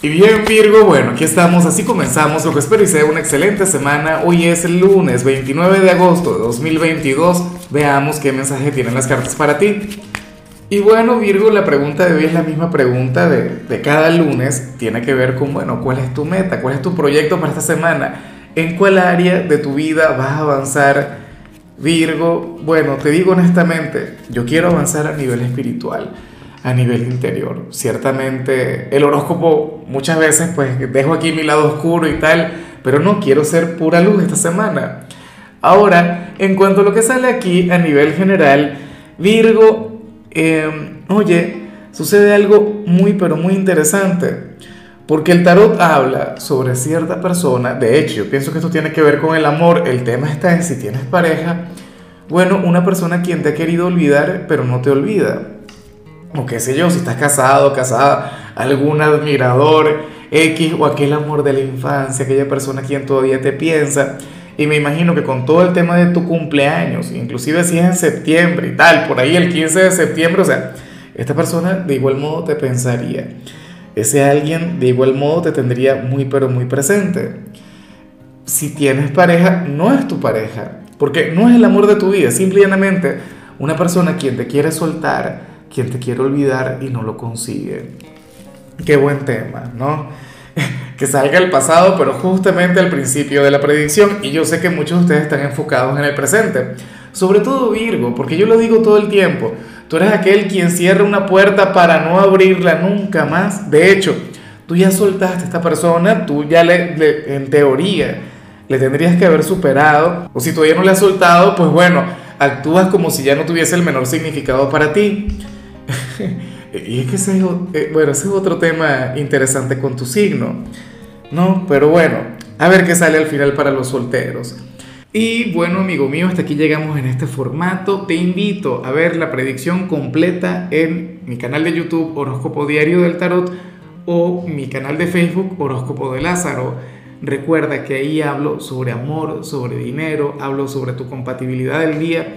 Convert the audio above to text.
Y bien Virgo, bueno, aquí estamos, así comenzamos lo que espero y sea una excelente semana. Hoy es el lunes 29 de agosto de 2022. Veamos qué mensaje tienen las cartas para ti. Y bueno Virgo, la pregunta de hoy es la misma pregunta de, de cada lunes. Tiene que ver con, bueno, ¿cuál es tu meta? ¿Cuál es tu proyecto para esta semana? ¿En cuál área de tu vida vas a avanzar? Virgo, bueno, te digo honestamente, yo quiero avanzar a nivel espiritual a nivel interior. Ciertamente el horóscopo muchas veces pues dejo aquí mi lado oscuro y tal, pero no quiero ser pura luz esta semana. Ahora, en cuanto a lo que sale aquí a nivel general, Virgo, em, oye, sucede algo muy pero muy interesante. Porque el tarot habla sobre cierta persona, de hecho yo pienso que esto tiene que ver con el amor, el tema está en si tienes pareja, bueno, una persona quien te ha querido olvidar pero no te olvida o qué sé yo, si estás casado, casada, algún admirador X o aquel amor de la infancia, aquella persona quien todavía te piensa. Y me imagino que con todo el tema de tu cumpleaños, inclusive si es en septiembre y tal, por ahí el 15 de septiembre, o sea, esta persona de igual modo te pensaría. Ese alguien de igual modo te tendría muy pero muy presente. Si tienes pareja, no es tu pareja, porque no es el amor de tu vida, simplemente una persona quien te quiere soltar, quien te quiere olvidar y no lo consigue. Qué buen tema, ¿no? que salga el pasado, pero justamente al principio de la predicción. Y yo sé que muchos de ustedes están enfocados en el presente. Sobre todo Virgo, porque yo lo digo todo el tiempo. Tú eres aquel quien cierra una puerta para no abrirla nunca más. De hecho, tú ya soltaste a esta persona, tú ya le, en teoría, le tendrías que haber superado. O si todavía no le has soltado, pues bueno, actúas como si ya no tuviese el menor significado para ti. y es que ese, eh, bueno, es otro tema interesante con tu signo, ¿no? Pero bueno, a ver qué sale al final para los solteros. Y bueno, amigo mío, hasta aquí llegamos en este formato. Te invito a ver la predicción completa en mi canal de YouTube Horóscopo Diario del Tarot o mi canal de Facebook Horóscopo de Lázaro. Recuerda que ahí hablo sobre amor, sobre dinero, hablo sobre tu compatibilidad del día